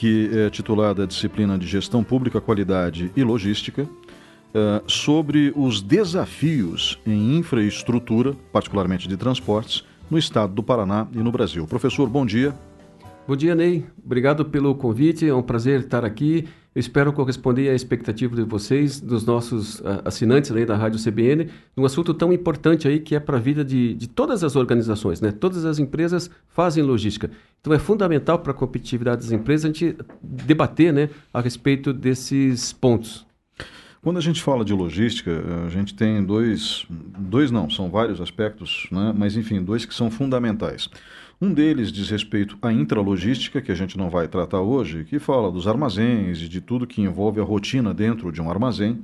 que é titulada Disciplina de Gestão Pública, Qualidade e Logística, uh, sobre os desafios em infraestrutura, particularmente de transportes, no estado do Paraná e no Brasil. Professor, bom dia. Bom dia, Ney. Obrigado pelo convite. É um prazer estar aqui. Eu espero corresponder à expectativa de vocês, dos nossos uh, assinantes da Rádio CBN, num assunto tão importante aí que é para a vida de, de todas as organizações, né? Todas as empresas fazem logística. Então é fundamental para a competitividade das empresas a gente debater, né, a respeito desses pontos. Quando a gente fala de logística, a gente tem dois, dois não, são vários aspectos, né? mas enfim, dois que são fundamentais. Um deles diz respeito à intralogística, que a gente não vai tratar hoje, que fala dos armazéns e de tudo que envolve a rotina dentro de um armazém.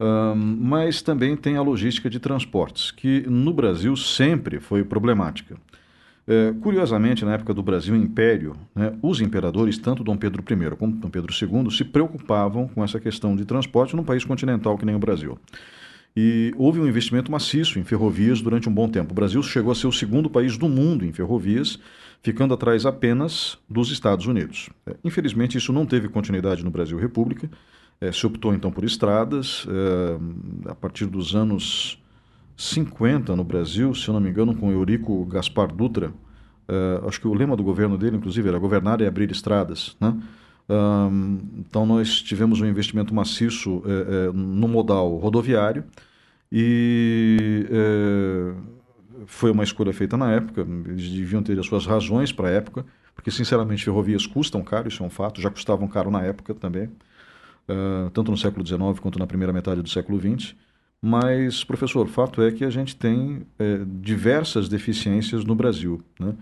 Um, mas também tem a logística de transportes, que no Brasil sempre foi problemática. É, curiosamente, na época do Brasil Império, né, os imperadores, tanto Dom Pedro I como Dom Pedro II, se preocupavam com essa questão de transporte num país continental que nem o Brasil. E houve um investimento maciço em ferrovias durante um bom tempo. O Brasil chegou a ser o segundo país do mundo em ferrovias, ficando atrás apenas dos Estados Unidos. É, infelizmente, isso não teve continuidade no Brasil República. É, se optou então por estradas. É, a partir dos anos 50 no Brasil, se eu não me engano, com Eurico Gaspar Dutra. É, acho que o lema do governo dele, inclusive, era governar e abrir estradas. Né? Então, nós tivemos um investimento maciço é, é, no modal rodoviário e é, foi uma escolha feita na época. Eles deviam ter as suas razões para a época, porque, sinceramente, ferrovias custam caro, isso é um fato, já custavam caro na época também, uh, tanto no século XIX quanto na primeira metade do século XX. Mas, professor, o fato é que a gente tem diversas deficiências no Brasil. Né?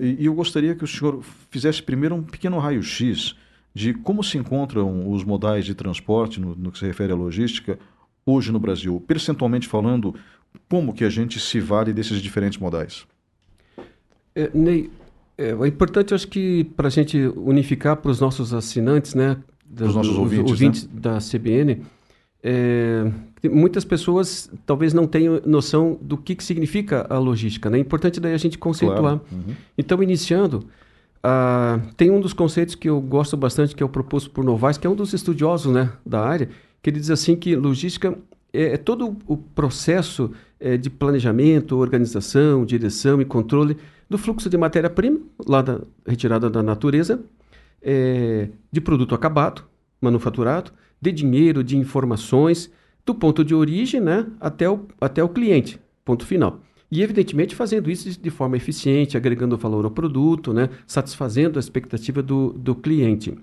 E, e eu gostaria que o senhor fizesse primeiro um pequeno raio-x de como se encontram os modais de transporte no, no que se refere à logística hoje no Brasil. Percentualmente falando, como que a gente se vale desses diferentes modais? É, Ney, é, é importante, acho que, para a gente unificar para os nossos assinantes, né, dos, nossos ouvintes, ouvintes né? da CBN, é, muitas pessoas talvez não tenham noção do que, que significa a logística. Né? É importante daí a gente conceituar. Claro. Uhum. Então, iniciando, Uh, tem um dos conceitos que eu gosto bastante, que é o proposto por Novaes, que é um dos estudiosos né, da área, que ele diz assim que logística é, é todo o processo é, de planejamento, organização, direção e controle do fluxo de matéria-prima, lá da, retirada da natureza, é, de produto acabado, manufaturado, de dinheiro, de informações, do ponto de origem né, até, o, até o cliente, ponto final. E, evidentemente, fazendo isso de forma eficiente, agregando valor ao produto, né? satisfazendo a expectativa do, do cliente.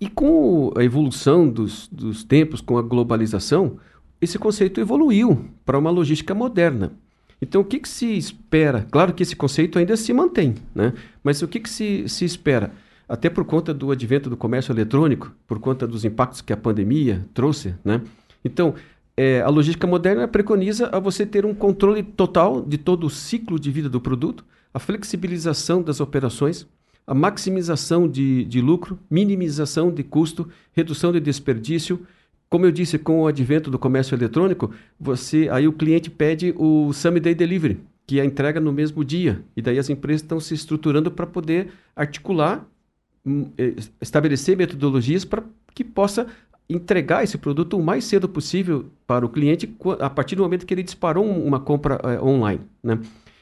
E com a evolução dos, dos tempos, com a globalização, esse conceito evoluiu para uma logística moderna. Então, o que, que, se espera? Claro que esse conceito ainda se mantém, né? mas o que, que se, se espera? Até por conta do advento do comércio eletrônico, por conta dos impactos que a pandemia trouxe, né? Então, é, a logística moderna preconiza a você ter um controle total de todo o ciclo de vida do produto, a flexibilização das operações, a maximização de, de lucro, minimização de custo, redução de desperdício. Como eu disse, com o advento do comércio eletrônico, você aí o cliente pede o Same Day Delivery, que é a entrega no mesmo dia. E daí as empresas estão se estruturando para poder articular, hum, é, estabelecer metodologias para que possa entregar esse produto o mais cedo possível para o cliente a partir do momento que ele disparou uma compra é, online. Né?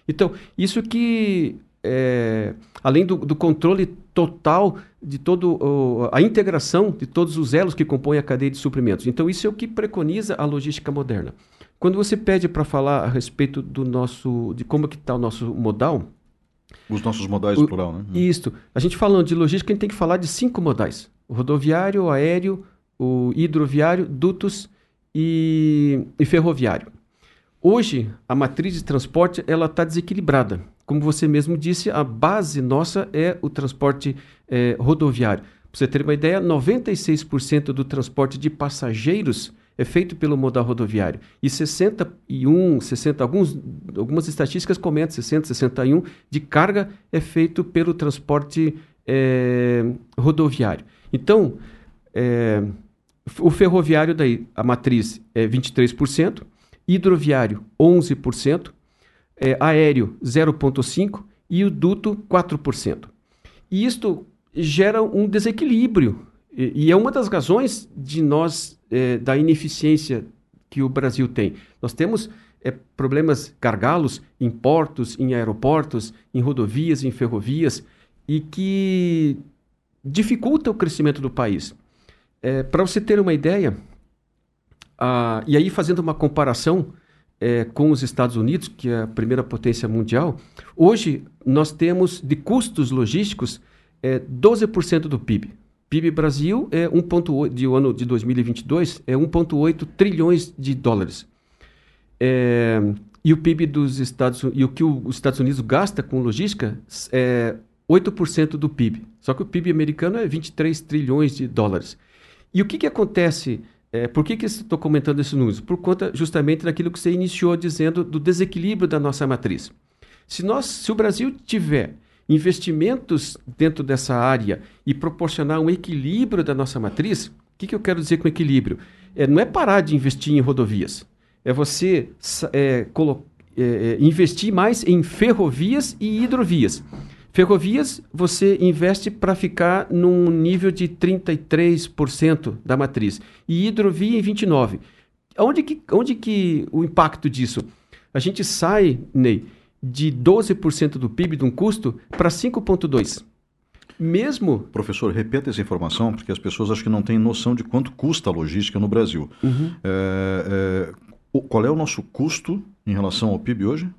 Então, isso que, é, além do, do, controle total de todo o, a integração de todos os elos que compõem a cadeia de suprimentos. Então, isso é o que preconiza a logística moderna. Quando você pede para falar a respeito do nosso, de como que está o nosso modal, os nossos modais o, plural, né? Isso. A gente falando de logística, a gente tem que falar de cinco modais: o rodoviário, o aéreo, o hidroviário, dutos e, e ferroviário. Hoje, a matriz de transporte ela está desequilibrada. Como você mesmo disse, a base nossa é o transporte é, rodoviário. Para você ter uma ideia, 96% do transporte de passageiros é feito pelo modal rodoviário. E 61, 60, alguns, algumas estatísticas comentam 60, 61 de carga é feito pelo transporte é, rodoviário. Então, é, o ferroviário, daí, a matriz é 23%, hidroviário 11%, é, aéreo 0,5% e o duto 4%. E isto gera um desequilíbrio. E, e é uma das razões de nós, é, da ineficiência que o Brasil tem. Nós temos é, problemas gargalos em portos, em aeroportos, em rodovias, em ferrovias, e que dificulta o crescimento do país. É, Para você ter uma ideia, a, e aí fazendo uma comparação é, com os Estados Unidos, que é a primeira potência mundial, hoje nós temos de custos logísticos é, 12% do PIB. PIB Brasil é 1,8 de ano de 2022 é 1,8 trilhões de dólares. É, e o PIB dos Estados e o que os Estados Unidos gasta com logística é 8% do PIB. Só que o PIB americano é 23 trilhões de dólares. E o que, que acontece? É, por que, que estou comentando esses números? Por conta justamente daquilo que você iniciou dizendo do desequilíbrio da nossa matriz. Se, nós, se o Brasil tiver investimentos dentro dessa área e proporcionar um equilíbrio da nossa matriz, o que, que eu quero dizer com equilíbrio? É, não é parar de investir em rodovias, é você é, é, é, investir mais em ferrovias e hidrovias. Ferrovias, você investe para ficar num nível de 33% da matriz. E hidrovia em 29%. Onde que, onde que o impacto disso? A gente sai, Ney, de 12% do PIB de um custo para 5,2%. Mesmo. Professor, repita essa informação, porque as pessoas acho que não têm noção de quanto custa a logística no Brasil. Uhum. É, é, qual é o nosso custo em relação ao PIB hoje?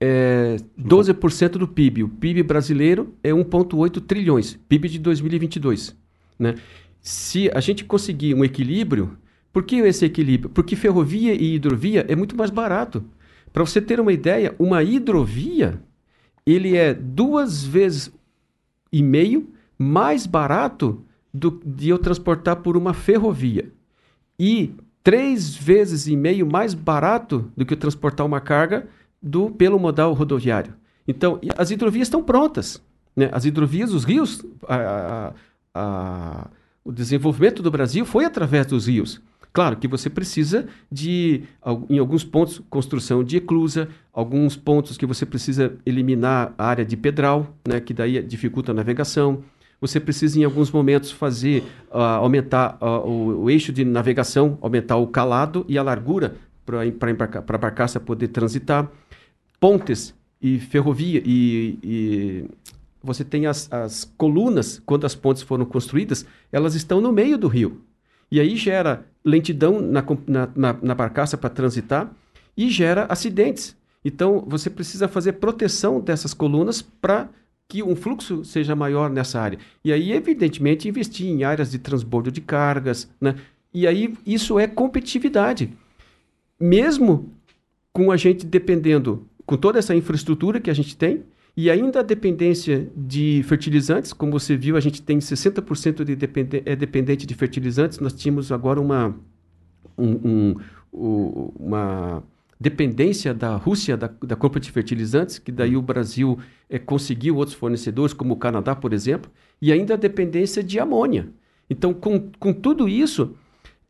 É 12% do PIB. O PIB brasileiro é 1,8 trilhões, PIB de 2022. Né? Se a gente conseguir um equilíbrio, por que esse equilíbrio? Porque ferrovia e hidrovia é muito mais barato. Para você ter uma ideia, uma hidrovia ele é duas vezes e meio mais barato do, de eu transportar por uma ferrovia. E três vezes e meio mais barato do que eu transportar uma carga do pelo modal rodoviário. Então, as hidrovias estão prontas. Né? As hidrovias, os rios, a, a, a, o desenvolvimento do Brasil foi através dos rios. Claro que você precisa de, em alguns pontos, construção de eclusa, alguns pontos que você precisa eliminar a área de pedral, né, que daí dificulta a navegação. Você precisa, em alguns momentos, fazer uh, aumentar uh, o, o, eixo de navegação, aumentar o calado e a largura para a barcaça poder transitar pontes e ferrovia e, e você tem as, as, colunas, quando as pontes foram construídas, elas estão no meio do rio. E aí gera lentidão na, na, na, na barcaça para transitar e gera acidentes. Então você precisa fazer proteção dessas colunas para que um fluxo seja maior nessa área. E aí, evidentemente, investir em áreas de transbordo de cargas. Né? E aí isso é competitividade. Mesmo com a gente dependendo com toda essa infraestrutura que a gente tem, e ainda a dependência de fertilizantes, como você viu, a gente tem 60% de é dependente de fertilizantes. Nós tínhamos agora uma, um, um, uma dependência da Rússia da, da, compra de fertilizantes, que daí o Brasil é, conseguiu outros fornecedores, como o Canadá, por exemplo, e ainda a dependência de amônia. Então, com, com tudo isso,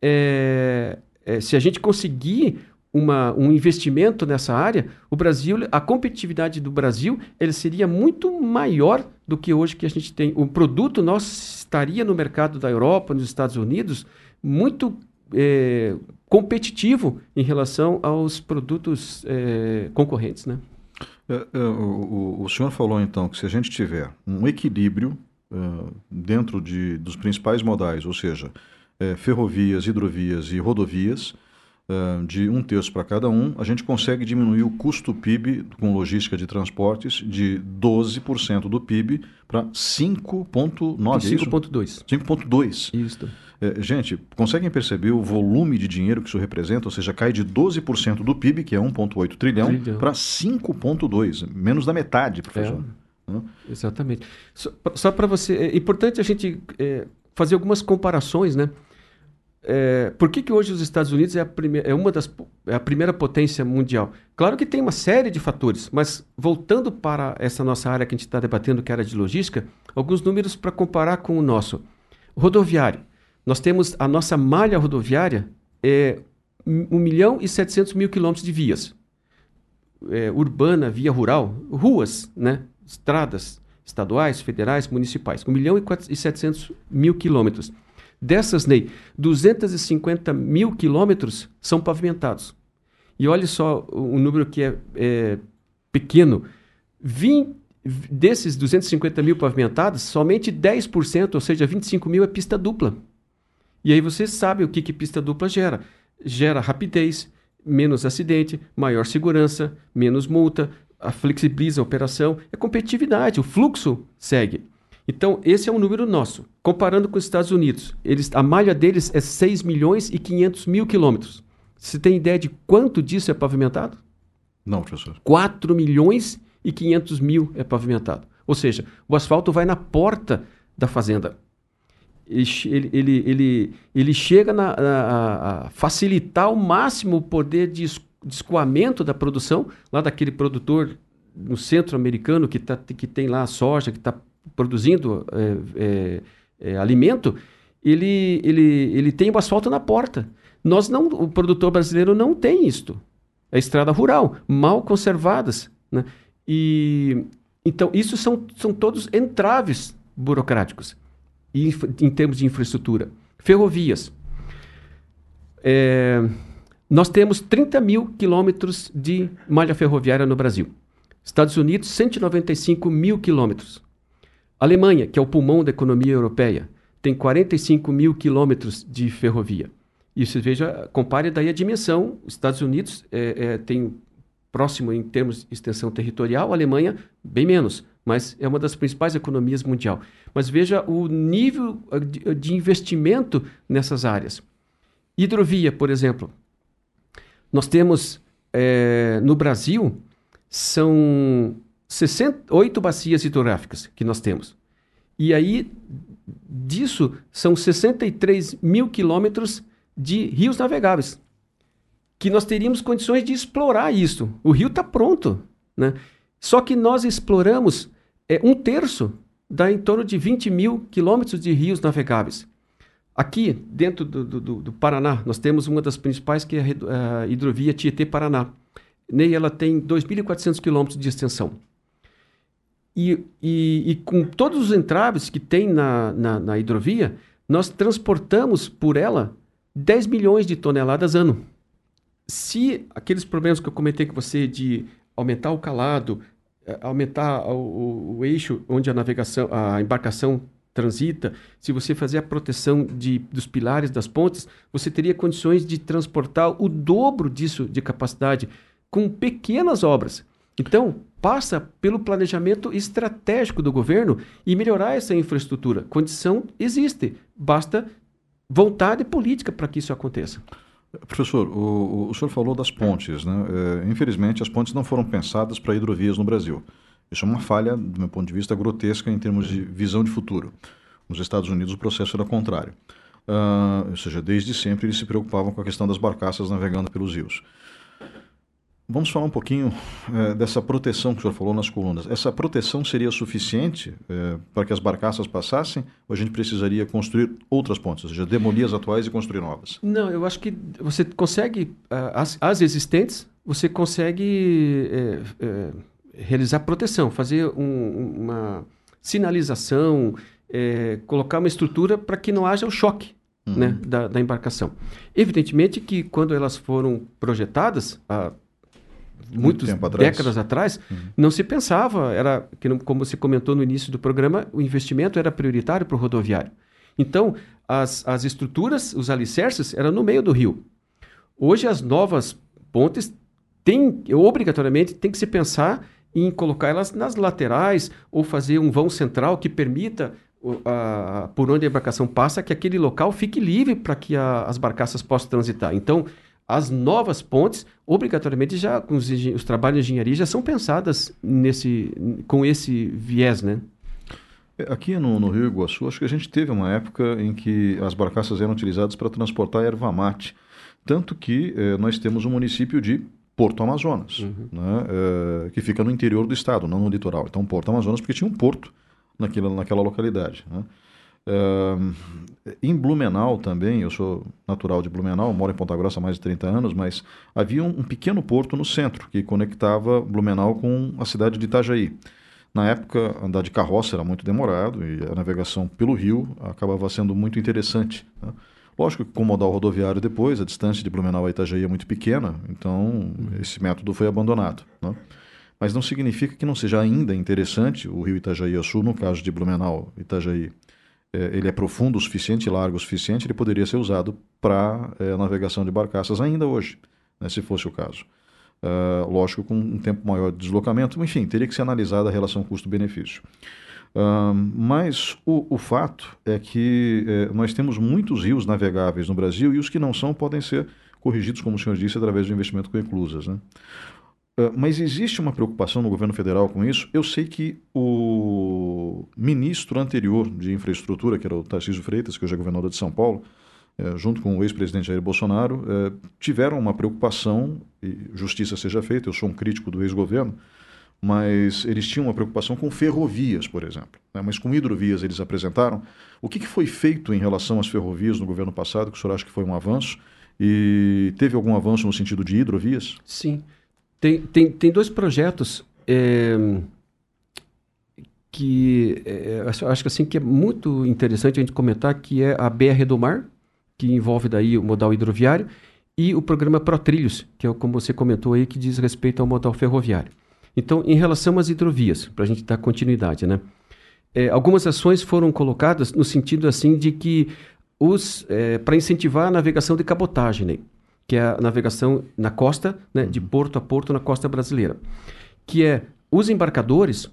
é, é, se a gente conseguir uma, um investimento nessa área, o Brasil, a competitividade do Brasil, ele seria muito maior do que hoje que a gente tem. O produto nosso estaria no mercado da Europa, nos Estados Unidos, muito é, competitivo em relação aos produtos é, concorrentes, né? É, é o, o, senhor falou então que se a gente tiver um equilíbrio uh, dentro de, dos principais modais, ou seja, é, ferrovias, hidrovias e rodovias, de um terço para cada um, a gente consegue diminuir o custo PIB com logística de transportes de 12% do PIB para 5,9%. 5,2%. 5,2%. Isso. É, gente, conseguem perceber o volume de dinheiro que isso representa? Ou seja, cai de 12% do PIB, que é 1,8 trilhão, trilhão. para 5,2%, menos da metade, professor. É. Exatamente. Só, só para você. É importante a gente é, fazer algumas comparações, né? É, por que, que hoje os Estados Unidos é, a é, uma das, é a primeira potência mundial? Claro que tem uma série de fatores, mas voltando para essa nossa área que a gente está debatendo, que era de logística, alguns números para comparar com o nosso. Rodoviário. Nós temos a nossa malha rodoviária é 1 milhão e 700 mil quilômetros de vias. É, urbana, via rural, ruas, né? estradas, estaduais, federais, municipais. 1 milhão e 700 mil quilômetros. Dessas, Ney, 250 mil quilômetros são pavimentados. E olha só um número que é, é pequeno. 20, desses 250 mil pavimentados, somente 10%, ou seja, 25 mil é pista dupla. E aí você sabe o que, que pista dupla gera. Gera rapidez, menos acidente, maior segurança, menos multa, a flexibiliza a operação, é competitividade, o fluxo segue. Então, esse é um número nosso. Comparando com os Estados Unidos, eles, a malha deles é 6 milhões e 500 mil quilômetros. Você tem ideia de quanto disso é pavimentado? Não, professor. 4 milhões e 500 mil é pavimentado. Ou seja, o asfalto vai na porta da fazenda. Ele, ele, ele, ele chega na, a, a facilitar ao máximo o poder de, de escoamento da produção, lá daquele produtor no centro americano que, tá, que tem lá a soja, que está produzindo é, é, é, alimento, ele, ele, ele tem o asfalto na porta. Nós não, o produtor brasileiro não tem isto. É estrada rural, mal conservadas. Né? E, então, isso são, são todos entraves burocráticos em, em termos de infraestrutura. Ferrovias. É, nós temos 30 mil quilômetros de malha ferroviária no Brasil. Estados Unidos, 195 mil quilômetros. Alemanha, que é o pulmão da economia europeia, tem 45 mil quilômetros de ferrovia. Você veja, compare daí a dimensão. Estados Unidos é, é, tem próximo em termos de extensão territorial, a Alemanha bem menos, mas é uma das principais economias mundial. Mas veja o nível de investimento nessas áreas. Hidrovia, por exemplo. Nós temos é, no Brasil são 68 bacias hidrográficas que nós temos. E aí, disso, são 63 mil quilômetros de rios navegáveis que nós teríamos condições de explorar isso. O rio está pronto, né? Só que nós exploramos é, um terço, dá em torno de 20 mil quilômetros de rios navegáveis. Aqui, dentro do, do, do, Paraná, nós temos uma das principais, que é a, a hidrovia Tietê-Paraná. Ney, ela tem 2.400 quilômetros de extensão. E, e, e, com todos os entraves que tem na, na, na hidrovia, nós transportamos por ela 10 milhões de toneladas ano se aqueles problemas que eu comentei com você de aumentar o calado, eh, aumentar o, o, o, eixo onde a navegação, a embarcação transita, se você fazer a proteção de, dos pilares das pontes, você teria condições de transportar o dobro disso de capacidade com pequenas obras. Então, passa pelo planejamento estratégico do governo e melhorar essa infraestrutura. Condição existe, basta vontade política para que isso aconteça. Professor, o, o senhor falou das pontes. Né? É, infelizmente, as pontes não foram pensadas para hidrovias no Brasil. Isso é uma falha, do meu ponto de vista, grotesca em termos de visão de futuro. Nos Estados Unidos, o processo era contrário. Uh, ou seja, desde sempre eles se preocupavam com a questão das barcaças navegando pelos rios. Vamos falar um pouquinho é, dessa proteção que o senhor falou nas colunas. Essa proteção seria suficiente é, para que as barcaças passassem ou a gente precisaria construir outras pontes, ou seja, demolir as atuais e construir novas? Não, eu acho que você consegue, as, as existentes, você consegue é, realizar proteção, fazer um, uma sinalização, colocar uma estrutura para que não haja o choque uhum. né, da, da embarcação. Evidentemente que quando elas foram projetadas, a muitas décadas atrás, uhum. não se pensava, era que como você comentou no início do programa, o investimento era prioritário para o rodoviário. Então, as, as estruturas, os alicerces, eram no meio do rio. Hoje, as novas pontes têm, obrigatoriamente, tem que se pensar em colocar elas nas laterais ou fazer um vão central que permita a, a, por onde a embarcação passa, que aquele local fique livre para que a, as barcaças possam transitar. Então, as novas pontes, obrigatoriamente, já com os, os, trabalhos de engenharia já são pensadas nesse, com esse viés, né? É, aqui no, no Rio Iguaçu, acho que a gente teve uma época em que as barcaças eram utilizadas para transportar erva mate. Tanto que eh, nós temos um município de Porto Amazonas, uhum. né, eh, que fica no interior do estado, não no litoral. Então, Porto Amazonas, porque tinha um porto naquela, naquela localidade. Né? Uh, em Blumenau também, eu sou natural de Blumenau, moro em Ponta Grossa há mais de 30 anos, mas havia um, um pequeno porto no centro que conectava Blumenau com a cidade de Itajaí. Na época, andar de carroça era muito demorado e a navegação pelo rio acabava sendo muito interessante. Né? Lógico que com o modal rodoviário depois, a distância de Blumenau a Itajaí é muito pequena, então esse método foi abandonado. Né? Mas não significa que não seja ainda interessante o rio Itajaí a sul, no caso de Blumenau, Itajaí. É, ele é profundo o suficiente, largo o suficiente, ele poderia ser usado para é, navegação de barcaças ainda hoje, né, se fosse o caso. Uh, lógico, com um tempo maior de deslocamento, enfim, teria que ser analisada a relação custo-benefício. Uh, mas o, o, fato é que uh, nós temos muitos rios navegáveis no Brasil e os que não são podem ser corrigidos, como o senhor disse, através do investimento com eclusas. Né? Ah, mas existe uma preocupação no governo federal com isso. Eu sei que o ministro anterior de infraestrutura, que era o Tarcísio Freitas, que hoje é governador de São Paulo, é, junto com o ex-presidente Jair Bolsonaro, é, tiveram uma preocupação, e justiça seja feita, eu sou um crítico do ex-governo, mas eles tinham uma preocupação com ferrovias, por exemplo. Né? Mas com hidrovias eles apresentaram. O que, que, foi feito em relação às ferrovias no governo passado, que o senhor acha que foi um avanço? E teve algum avanço no sentido de hidrovias? Sim. Tem, tem, tem dois projetos é, que é, acho que assim que é muito interessante a gente comentar, que é a BR do Mar, que envolve daí o modal hidroviário, e o programa ProTrilhos, que é como você comentou aí, que diz respeito ao modal ferroviário. Então, em relação às hidrovias, para a gente dar continuidade, né? É, algumas ações foram colocadas no sentido assim de que os é, para incentivar a navegação de cabotagem, né? Que é a navegação na costa, né, de porto a porto na costa brasileira, que é os embarcadores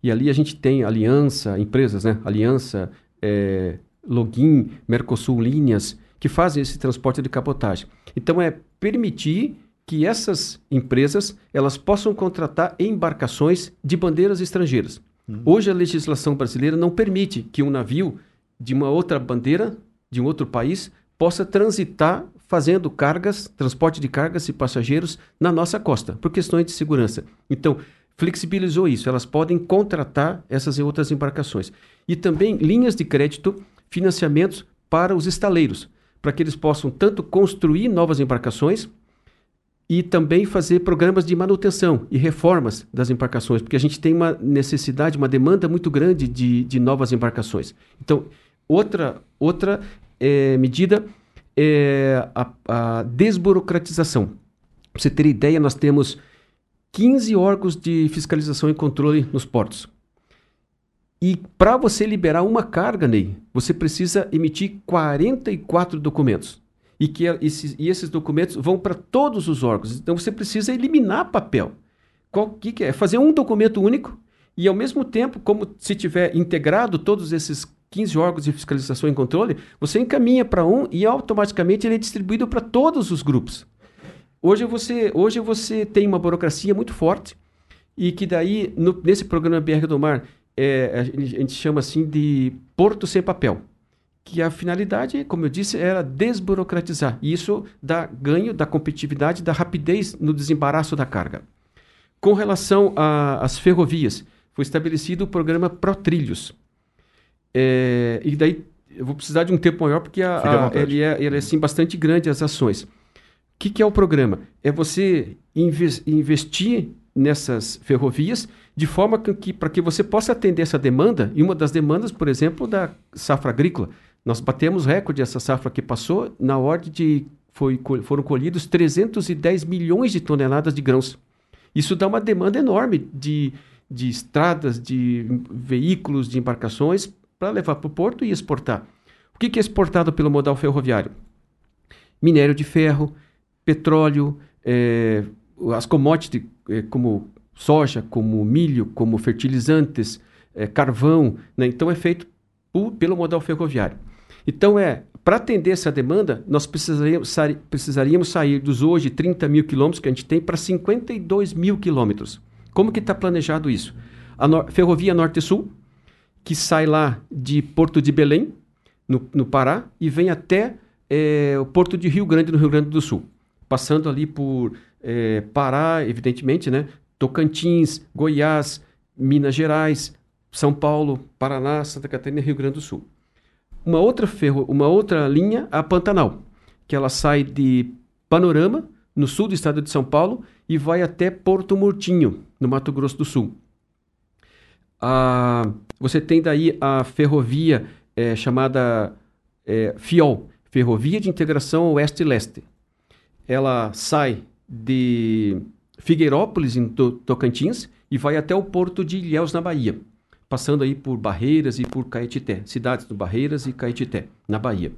e ali a gente tem aliança, empresas, né, aliança, é, Login, Mercosul Linhas, que fazem esse transporte de cabotagem. Então é permitir que essas empresas elas possam contratar embarcações de bandeiras estrangeiras. Uhum. Hoje a legislação brasileira não permite que um navio de uma outra bandeira, de um outro país, possa transitar fazendo cargas, transporte de cargas e passageiros na nossa costa, por questões de segurança. Então, flexibilizou isso, elas podem contratar essas e outras embarcações. E também linhas de crédito financiamentos para os estaleiros, para que eles possam tanto construir novas embarcações e também fazer programas de manutenção e reformas das embarcações, porque a gente tem uma necessidade, uma demanda muito grande de, de novas embarcações. Então, outra, outra é, medida é a, a desburocratização. Para você ter ideia, nós temos 15 órgãos de fiscalização e controle nos portos. E para você liberar uma carga, Ney, você precisa emitir 44 documentos. E, que esses, e esses documentos vão para todos os órgãos. Então você precisa eliminar papel. Qual que, que é? Fazer um documento único e, ao mesmo tempo, como se tiver integrado todos esses 15 órgãos de fiscalização e controle, você encaminha para um e automaticamente ele é distribuído para todos os grupos. Hoje você, hoje você tem uma burocracia muito forte e que daí, no, nesse programa BR do Mar, é, a gente chama assim de porto sem papel. Que a finalidade, como eu disse, era desburocratizar. E isso dá ganho da competitividade, da rapidez no desembaraço da carga. Com relação às ferrovias, foi estabelecido o programa ProTrilhos. É, e daí eu vou precisar de um tempo maior porque a, a, ele, é, ele é assim, bastante grande as ações. O que, que é o programa? É você investir nessas ferrovias de forma que, para que você possa atender essa demanda, e uma das demandas, por exemplo, da safra agrícola. Nós batemos recorde essa safra que passou, na ordem de foi, foram colhidos 310 milhões de toneladas de grãos. Isso dá uma demanda enorme de, de estradas, de veículos, de embarcações para levar para o porto e exportar. O que, que é exportado pelo modal ferroviário? Minério de ferro, petróleo, é, as commodities é, como soja, como milho, como fertilizantes, é, carvão. Né? Então é feito por, pelo modal ferroviário. Então é para atender essa demanda, nós precisaríamos, precisaríamos sair dos hoje 30 mil quilômetros que a gente tem para 52 mil quilômetros. Como que está planejado isso? A no Ferrovia Norte-Sul, que sai lá de Porto de Belém, no, no Pará, e vem até é, o Porto de Rio Grande, no Rio Grande do Sul. Passando ali por é, Pará, evidentemente, né? Tocantins, Goiás, Minas Gerais, São Paulo, Paraná, Santa Catarina e Rio Grande do Sul. Uma outra, ferro, uma outra linha, a Pantanal, que ela sai de Panorama, no sul do estado de São Paulo, e vai até Porto Murtinho, no Mato Grosso do Sul. a, você tem daí a ferrovia é, chamada é, FIOL, Ferrovia de Integração Oeste-Leste. Ela sai de Figueirópolis, em Tocantins, e vai até o porto de Ilhéus, na Bahia, passando aí por Barreiras e por Caetité, cidades do Barreiras e Caetité, na Bahia.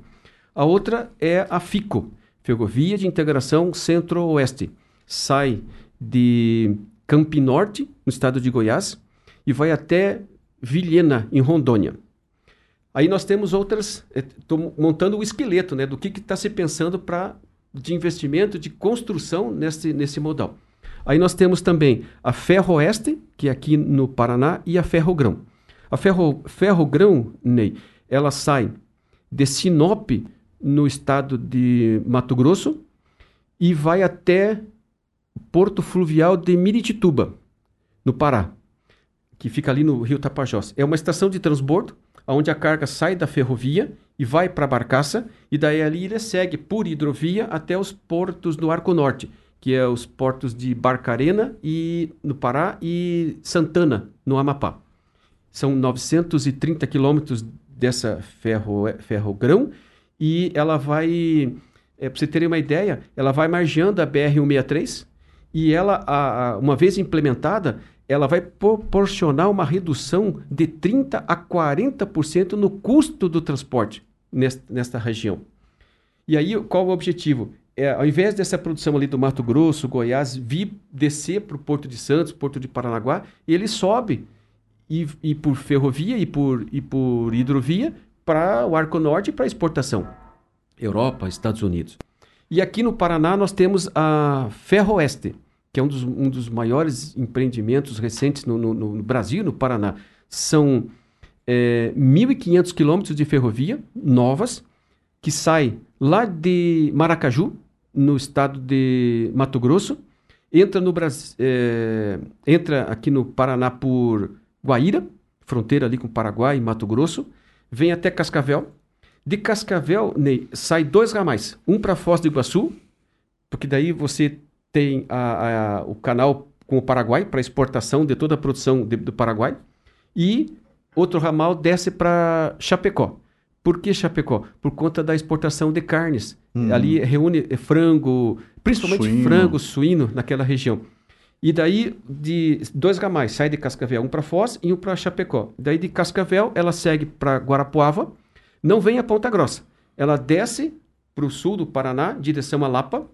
A outra é a FICO, Ferrovia de Integração Centro-Oeste. Sai de Campinorte, no estado de Goiás, e vai até Vilhena, em Rondônia. Aí nós temos outras, estou é, montando o esqueleto né, do que está se pensando para de investimento, de construção nesse, nesse modal. Aí nós temos também a Ferroeste, que é aqui no Paraná, e a Ferrogrão. A Ferro, Ferrogrão, Ney, ela sai de Sinop, no estado de Mato Grosso, e vai até Porto Fluvial de Miritituba, no Pará, que fica ali no Rio Tapajós. É uma estação de transbordo, onde a carga sai da ferrovia e vai para a barcaça, e daí ali ele segue por hidrovia até os portos do Arco Norte, que é os portos de Barcarena e no Pará e Santana, no Amapá. São 930 quilômetros dessa ferro, ferrogrão e ela vai, é, para você terem uma ideia, ela vai margeando a BR-163 e ela, a, a, uma vez implementada, ela vai proporcionar uma redução de 30 a 40% no custo do transporte nesta, região. E aí, qual o objetivo? É, ao invés dessa produção ali do Mato Grosso, Goiás, vir descer para o Porto de Santos, Porto de Paranaguá, ele sobe e, e por ferrovia e por, e por hidrovia para o Arco Norte para exportação. Europa, Estados Unidos. E aqui no Paraná nós temos a Ferroeste, que é um dos, um dos maiores empreendimentos recentes no, no, no Brasil, no Paraná. São é, 1.500 quilômetros de ferrovia novas, que sai lá de Maracaju, no estado de Mato Grosso, entra, no é, entra aqui no Paraná por Guaíra, fronteira ali com Paraguai e Mato Grosso, vem até Cascavel. De Cascavel, Ney, sai dois ramais, um para Foz do Iguaçu, porque daí você tem a, a, o canal com o Paraguai para exportação de toda a produção de, do Paraguai e outro ramal desce para Chapecó. Por que Chapecó? Por conta da exportação de carnes. Hum. Ali reúne frango, principalmente suíno. frango, suíno naquela região. E daí, de dois ramais, sai de Cascavel, um para Foz e um para Chapecó. Daí de Cascavel, ela segue para Guarapuava, não vem a Ponta Grossa. Ela desce para o sul do Paraná, direção a Lapa,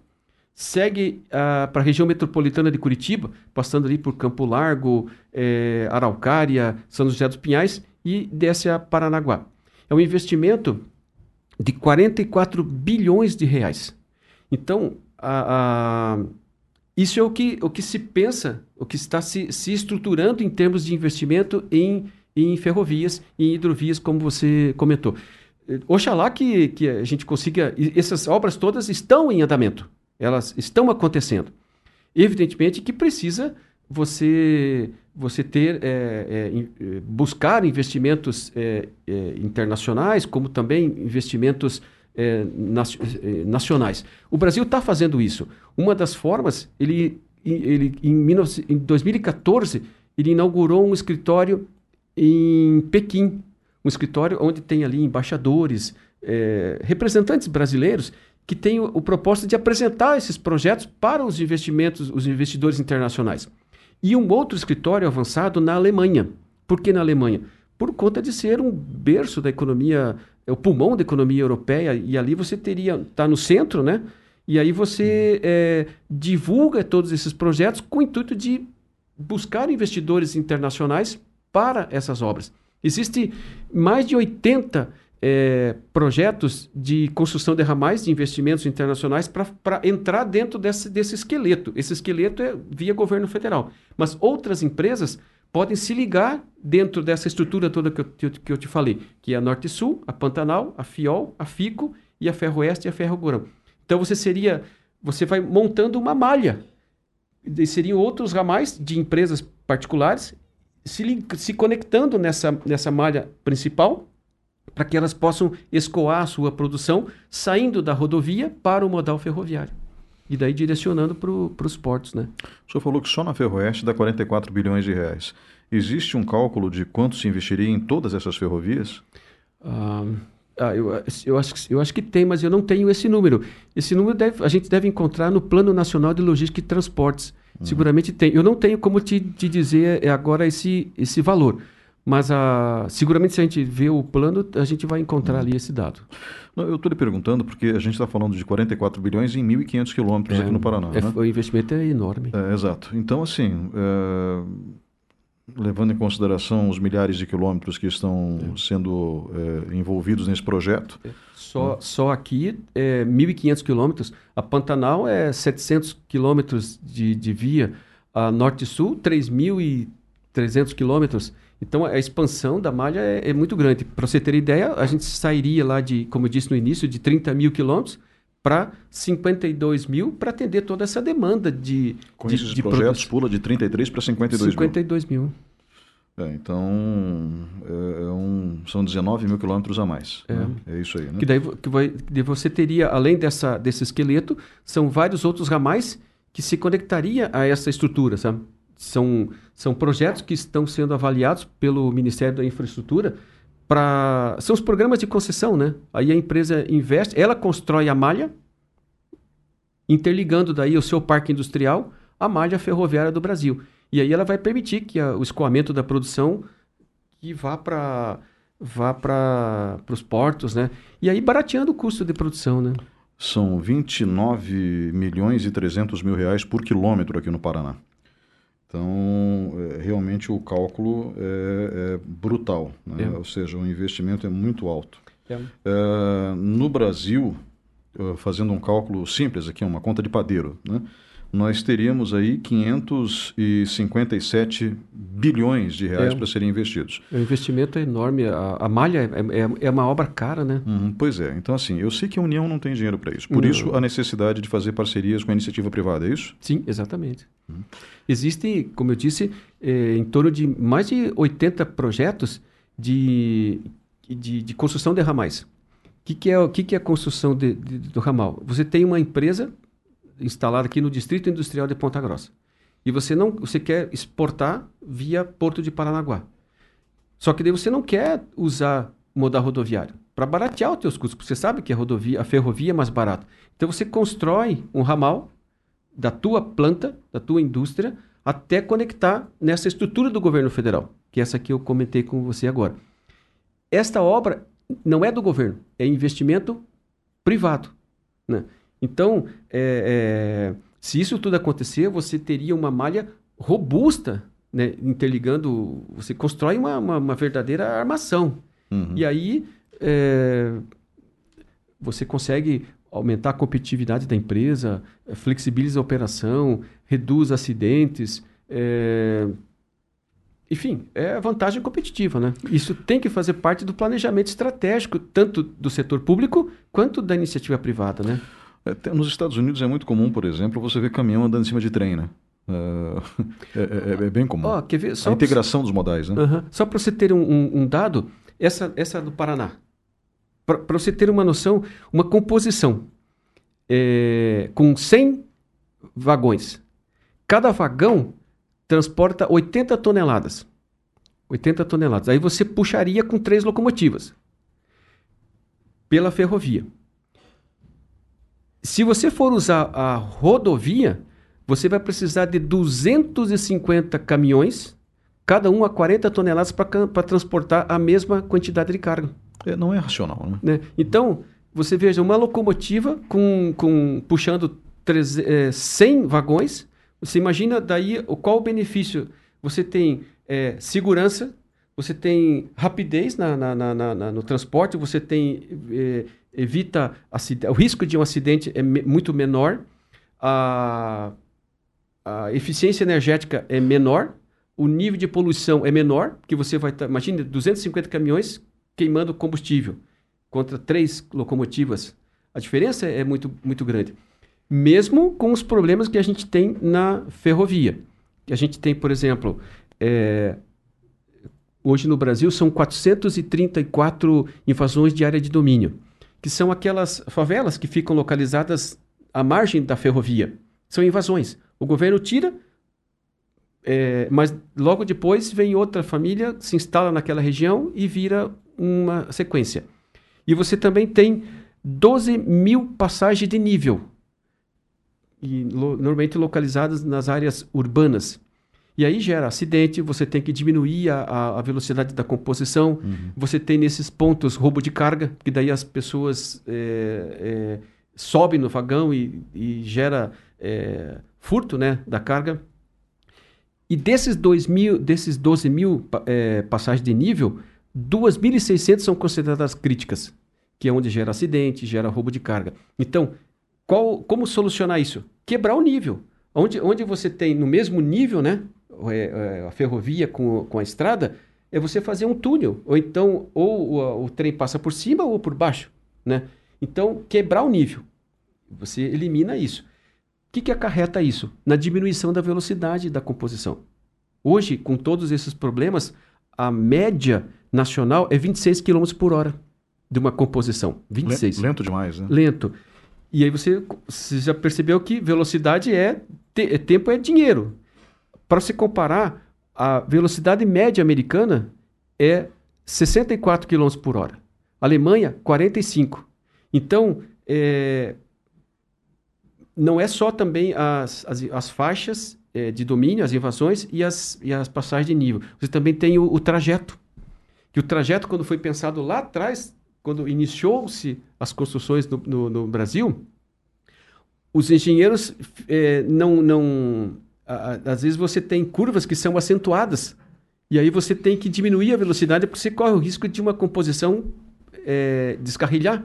segue uh, para a região metropolitana de Curitiba, passando ali por Campo Largo, eh, Araucária, São José dos Pinhais e desce a Paranaguá. É um investimento de 44 bilhões de reais. Então, a, a, isso é o que, o que se pensa, o que está se, se estruturando em termos de investimento em, em ferrovias e em hidrovias, como você comentou. Oxalá que, que a gente consiga. Essas obras todas estão em andamento. Elas estão acontecendo. Evidentemente que precisa você você ter é, é, buscar investimentos é, internacionais como também investimentos nacionais. O Brasil está fazendo isso. Uma das formas ele ele em, em 2014 ele inaugurou um escritório em Pequim, um escritório onde tem ali embaixadores, representantes brasileiros que tem o, o propósito de apresentar esses projetos para os investimentos, os investidores internacionais. E um outro escritório avançado na Alemanha. Por que na Alemanha? Por conta de ser um berço da economia, é o pulmão da economia europeia, e ali você teria, está no centro, né? E aí você é, divulga todos esses projetos com o intuito de buscar investidores internacionais para essas obras. Existem mais de 80 é, projetos de construção de ramais de investimentos internacionais para entrar dentro desse, desse esqueleto. Esse esqueleto é via governo federal. Mas outras empresas podem se ligar dentro dessa estrutura toda que eu, que eu te falei, que é a Norte Sul, a Pantanal, a FIOL, a FICO e a Ferroeste e a Ferrogorão. Então você seria, você vai montando uma malha. E seriam outros ramais de empresas particulares se, se conectando nessa, nessa malha principal para que elas possam escoar a sua produção saindo da rodovia para o modal ferroviário. E daí direcionando para os portos, né? O senhor falou que só na Ferroeste dá 44 bilhões de reais. Existe um cálculo de quanto se investiria em todas essas ferrovias? Ah, ah, eu, eu, acho, eu acho que tem, mas eu não tenho esse número. Esse número deve, a gente deve encontrar no Plano Nacional de Logística e Transportes. Hum. Seguramente tem. Eu não tenho como te, te dizer agora esse, esse valor. Mas a, seguramente se a gente vê o plano, a gente vai encontrar hum. ali esse dado. Não, eu estou lhe perguntando porque a gente está falando de 44 bilhões em 1.500 quilômetros é, aqui no Paraná. É, né? O investimento é enorme. É, exato. Então, assim, é, levando em consideração os milhares de quilômetros que estão é. sendo é, envolvidos nesse projeto. Só, só aqui é 1.500 quilômetros. A Pantanal é 700 quilômetros de, de via. A Norte-Sul, 3.300 quilômetros. Então a expansão da malha é, é muito grande. Para você ter ideia, a gente sairia lá de, como eu disse no início, de 30 mil quilômetros para 52 mil para atender toda essa demanda de. Com de, esses de projetos, pula de 33 para 52, 52 mil. mil. É, então, é, é um, são 19 mil quilômetros a mais. É. Né? é isso aí. Né? Que daí que vai, você teria, além dessa, desse esqueleto, são vários outros ramais que se conectaria a essa estrutura, sabe? São, são projetos que estão sendo avaliados pelo Ministério da Infraestrutura para... São os programas de concessão, né? Aí a empresa investe, ela constrói a malha, interligando daí o seu parque industrial à malha ferroviária do Brasil. E aí ela vai permitir que a, o escoamento da produção que vá para vá para os portos, né? E aí barateando o custo de produção, né? São 29 milhões e 300 mil reais por quilômetro aqui no Paraná. Então, é, realmente o cálculo é, é brutal, né? é. ou seja, o investimento é muito alto. É. é no Brasil, fazendo um cálculo simples aqui, uma conta de padeiro, né? Nós teríamos aí 557 bilhões de reais é, para serem investidos. O investimento é enorme, a, a malha é, é, é, uma obra cara, né? Uhum, pois é, então assim, eu sei que a União não tem dinheiro para isso, por não. isso a necessidade de fazer parcerias com a iniciativa privada, é isso? Sim, exatamente. Uhum. Existem, como eu disse, é, em torno de mais de 80 projetos de, de, de construção de ramais. O que, que, é, que, que é a construção de, de, do ramal? Você tem uma empresa instalada aqui no Distrito Industrial de Ponta Grossa. E você não, você quer exportar via Porto de Paranaguá. Só que daí você não quer usar modal rodoviário para baratear os teus custos, porque você sabe que a rodovia, a ferrovia é mais barata. Então você constrói um ramal da tua planta, da tua indústria, até conectar nessa estrutura do governo federal, que é essa que eu comentei com você agora. Esta obra não é do governo, é investimento privado. Né? Então, é, é, se isso tudo acontecer, você teria uma malha robusta, né, interligando, você constrói uma, uma, uma verdadeira armação. Uhum. E aí é, você consegue aumentar a competitividade da empresa, flexibiliza a operação, reduz acidentes. É, enfim, é vantagem competitiva, né? Isso tem que fazer parte do planejamento estratégico, tanto do setor público quanto da iniciativa privada, né? É, nos Estados Unidos é muito comum, por exemplo, você ver caminhão andando em cima de trem, né? É, é, é, é bem comum. Oh, quer ver? Só a integração dos modais, né? Só para você ter um, um, um, dado, essa, essa do Paraná. Para você ter uma noção, uma composição é, com 100 vagões. Cada vagão transporta 80 toneladas. 80 toneladas. Aí você puxaria com três locomotivas pela ferrovia. Se você for usar a rodovia, você vai precisar de 250 caminhões, cada um a 40 toneladas para transportar a mesma quantidade de carga. É, não é racional, né? né? Então, você veja, uma locomotiva com, com puxando 3, é, 100 vagões, você imagina daí qual o benefício? Você tem é, segurança, você tem rapidez na, na, na, no transporte, você tem é, evita o risco de um acidente é me, muito menor, a, a, eficiência energética é menor, o nível de poluição é menor, porque você vai tá, imagine 250 caminhões queimando combustível contra três locomotivas. A diferença é muito, muito grande. Mesmo com os problemas que a gente tem na ferrovia. Que a gente tem, por exemplo, é, hoje no Brasil são 434 invasões de área de domínio que são aquelas favelas que ficam localizadas à margem da ferrovia. São invasões. O governo tira, é, mas logo depois vem outra família, se instala naquela região e vira uma sequência. E você também tem 12 mil passagens de nível, e lo, normalmente localizadas nas áreas urbanas. E aí gera acidente, você tem que diminuir a, a velocidade da composição, uhum. você tem nesses pontos roubo de carga, que daí as pessoas é, é, sobem no vagão e, e gera é, furto né, da carga. E desses, dois mil, desses 12 mil é, passagens de nível, 2.600 são consideradas críticas, que é onde gera acidente, gera roubo de carga. Então, qual, como solucionar isso? Quebrar o nível. Onde, onde você tem no mesmo nível, né? É, é, a ferrovia com, com a estrada, é você fazer um túnel. Ou então, ou o, o trem passa por cima ou por baixo, né? Então, quebrar o nível. Você elimina isso. O que, que acarreta isso? Na diminuição da velocidade da composição. Hoje, com todos esses problemas, a média nacional é 26 km por hora de uma composição. 26. Lento demais, né? Lento. E aí você, você já percebeu que velocidade é, te, é tempo é dinheiro. Para se comparar, a velocidade média americana é 64 km por hora. Alemanha, 45. Então, é, não é só também as, as, as faixas é, de domínio, as invasões e as, e as passagens de nível. Você também tem o, o trajeto. Que o trajeto, quando foi pensado lá atrás, quando iniciou-se as construções no, no, no, Brasil, os engenheiros é, não, não às vezes você tem curvas que são acentuadas. E aí você tem que diminuir a velocidade porque você corre o risco de uma composição é, descarrilhar.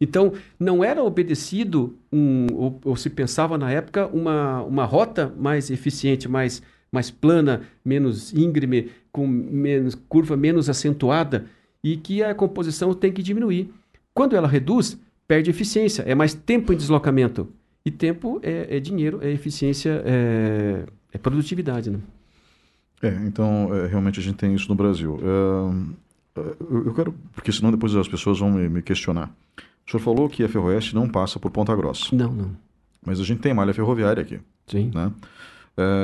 Então, não era obedecido, um, ou, ou, se pensava na época, uma, uma rota mais eficiente, mais, mais plana, menos íngreme, com menos curva menos acentuada, e que a composição tem que diminuir. Quando ela reduz, perde eficiência, é mais tempo em deslocamento. E tempo é, é dinheiro, é eficiência, é, é produtividade. Né? É, então, é, realmente a gente tem isso no Brasil. É, é, eu quero, porque senão depois as pessoas vão me, me, questionar. O senhor falou que a Ferroeste não passa por Ponta Grossa. Não, não. Mas a gente tem malha ferroviária aqui. Sim. Né?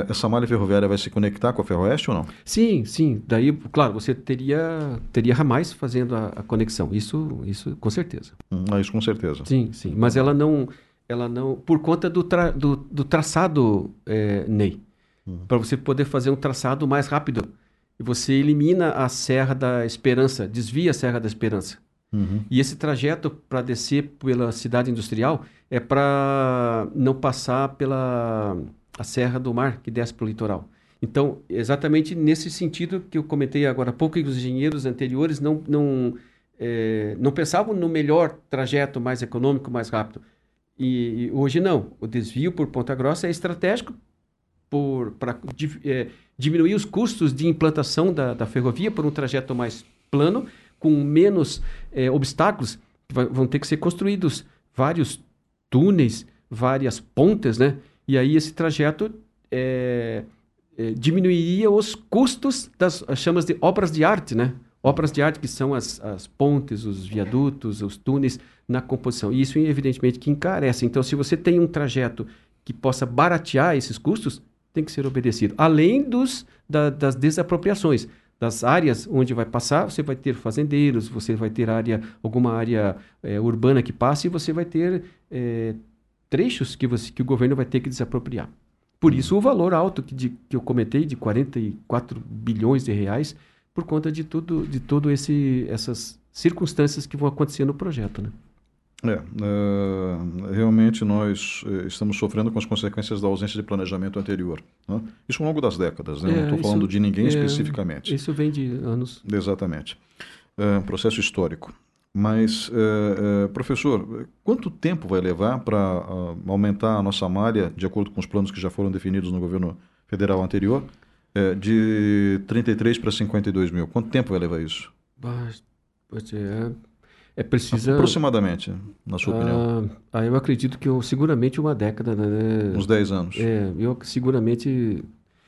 Essa malha ferroviária vai se conectar com a Ferroeste ou não? Sim, sim. Daí, claro, você teria, teria ramais fazendo a, a conexão. Isso, isso com certeza. Hum, ah, isso com certeza. Sim, sim. Mas ela não ela não por conta do, tra, do, do traçado é, Ney. Uhum. para você poder fazer um traçado mais rápido. E você elimina a Serra da Esperança desvia a Serra da Esperança. Uhum. e esse trajeto para descer pela cidade industrial é para não passar pela a Serra do Mar que desce para o litoral. Então exatamente nesse sentido que eu comentei agora há pouco que os engenheiros anteriores não não é, não pensavam no melhor trajeto mais econômico mais rápido e, e, hoje não. O desvio por Ponta Grossa é estratégico para é, diminuir os custos de implantação da, da, ferrovia por um trajeto mais plano, com menos é, obstáculos. Vão ter que ser construídos vários túneis, várias pontes, né? E aí esse trajeto é, é, diminuiria os custos das chamas de obras de arte, né? Obras de arte que são as, as pontes, os viadutos, os túneis na composição. E isso, evidentemente, que encarece. Então, se você tem um trajeto que possa baratear esses custos, tem que ser obedecido. Além dos, da, das desapropriações. Das áreas onde vai passar, você vai ter fazendeiros, você vai ter área, alguma área é, urbana que passe e você vai ter é, trechos que, você, que o governo vai ter que desapropriar. Por isso o valor alto que, de, que eu comentei de 44 bilhões de reais por conta de tudo, de todo esse essas circunstâncias que vão acontecer no projeto, né? É, uh, realmente nós uh, estamos sofrendo com as consequências da ausência de planejamento anterior. Né? Isso ao longo das décadas, né? É, não estou falando de ninguém é, especificamente. Isso vem de anos. Exatamente. Uh, processo histórico. Mas, professor, quanto tempo vai levar para aumentar a nossa malha, de acordo com os planos que já foram definidos no governo federal anterior, é, de 33 para 52 mil. Quanto tempo vai levar isso? É, é preciso. Aproximadamente, na sua opinião. Ah, ah, eu acredito que eu, seguramente uma década, né? Uns 10 anos. É, eu seguramente.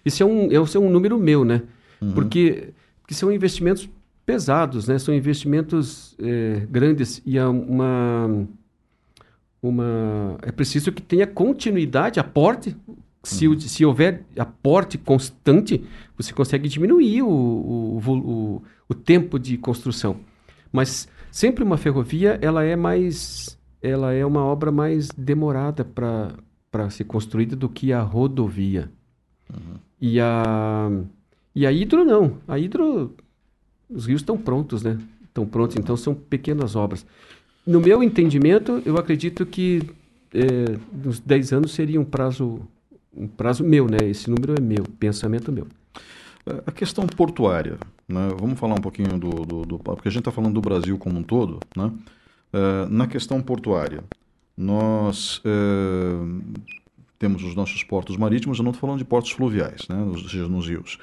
Isso é um, é um número meu, né? Uhum. Porque, porque são investimentos pesados, né? São investimentos é, grandes e é uma, uma. É preciso que tenha continuidade, aporte Se, uhum. se houver aporte constante, você consegue diminuir o, o, o, o, tempo de construção. Mas sempre uma ferrovia, ela é mais, ela é uma obra mais demorada para ser construída do que a rodovia. Uhum. E a e a hidro não. A hidro os rios estão prontos, né? Estão prontos, então são pequenas obras. No meu entendimento, eu acredito que é, nos 10 anos seria um prazo, um prazo meu, né? Esse número é meu, pensamento meu. A questão portuária, né? vamos falar um pouquinho do, do, do porque a gente está falando do Brasil como um todo, né? Uh, na questão portuária, nós uh, temos os nossos portos marítimos, eu não estou falando de portos fluviais, né? ou seja, nos rios,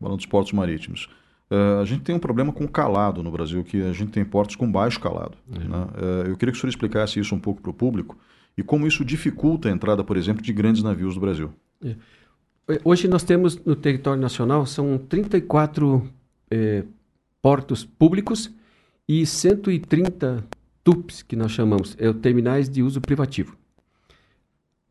falando dos portos marítimos. Uh, a gente tem um problema com calado no Brasil, que a gente tem portos com baixo calado. Uhum. Né? Eu queria que o senhor explicasse isso um pouco para o público e como isso dificulta a entrada, por exemplo, de grandes navios do Brasil. É. Hoje nós temos no território nacional, são 34 é, portos públicos e 130 TUPs, que nós chamamos, é, terminais de uso privativo.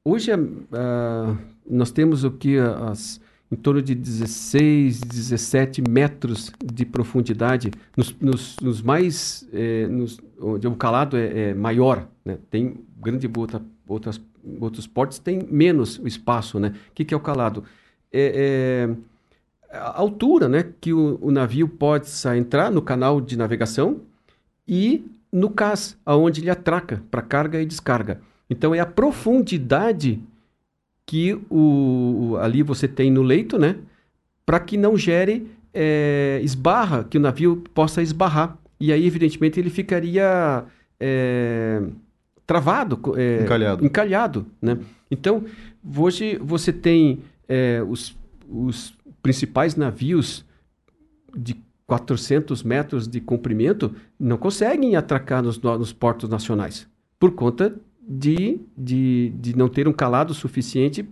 Hoje uh, nós temos o que as em torno de 16, 17 metros de profundidade, nos, nos, nos mais, é, nos, onde o calado é, é maior, né? tem grande outra, outras, outros portos tem menos espaço, né? O que, que é o calado? É, é a altura, né? Que o, o navio pode entrar no canal de navegação e no cais, aonde ele atraca para carga e descarga. Então é a profundidade que o, ali você tem no leito, né? Para que não gere é, esbarra, que o navio possa esbarrar. E aí, evidentemente, ele ficaria é, travado, é, encalhado. encalhado né? Então, hoje você tem é, os, os principais navios de 400 metros de comprimento não conseguem atracar nos, nos portos nacionais por conta de, de, de não ter um calado suficiente,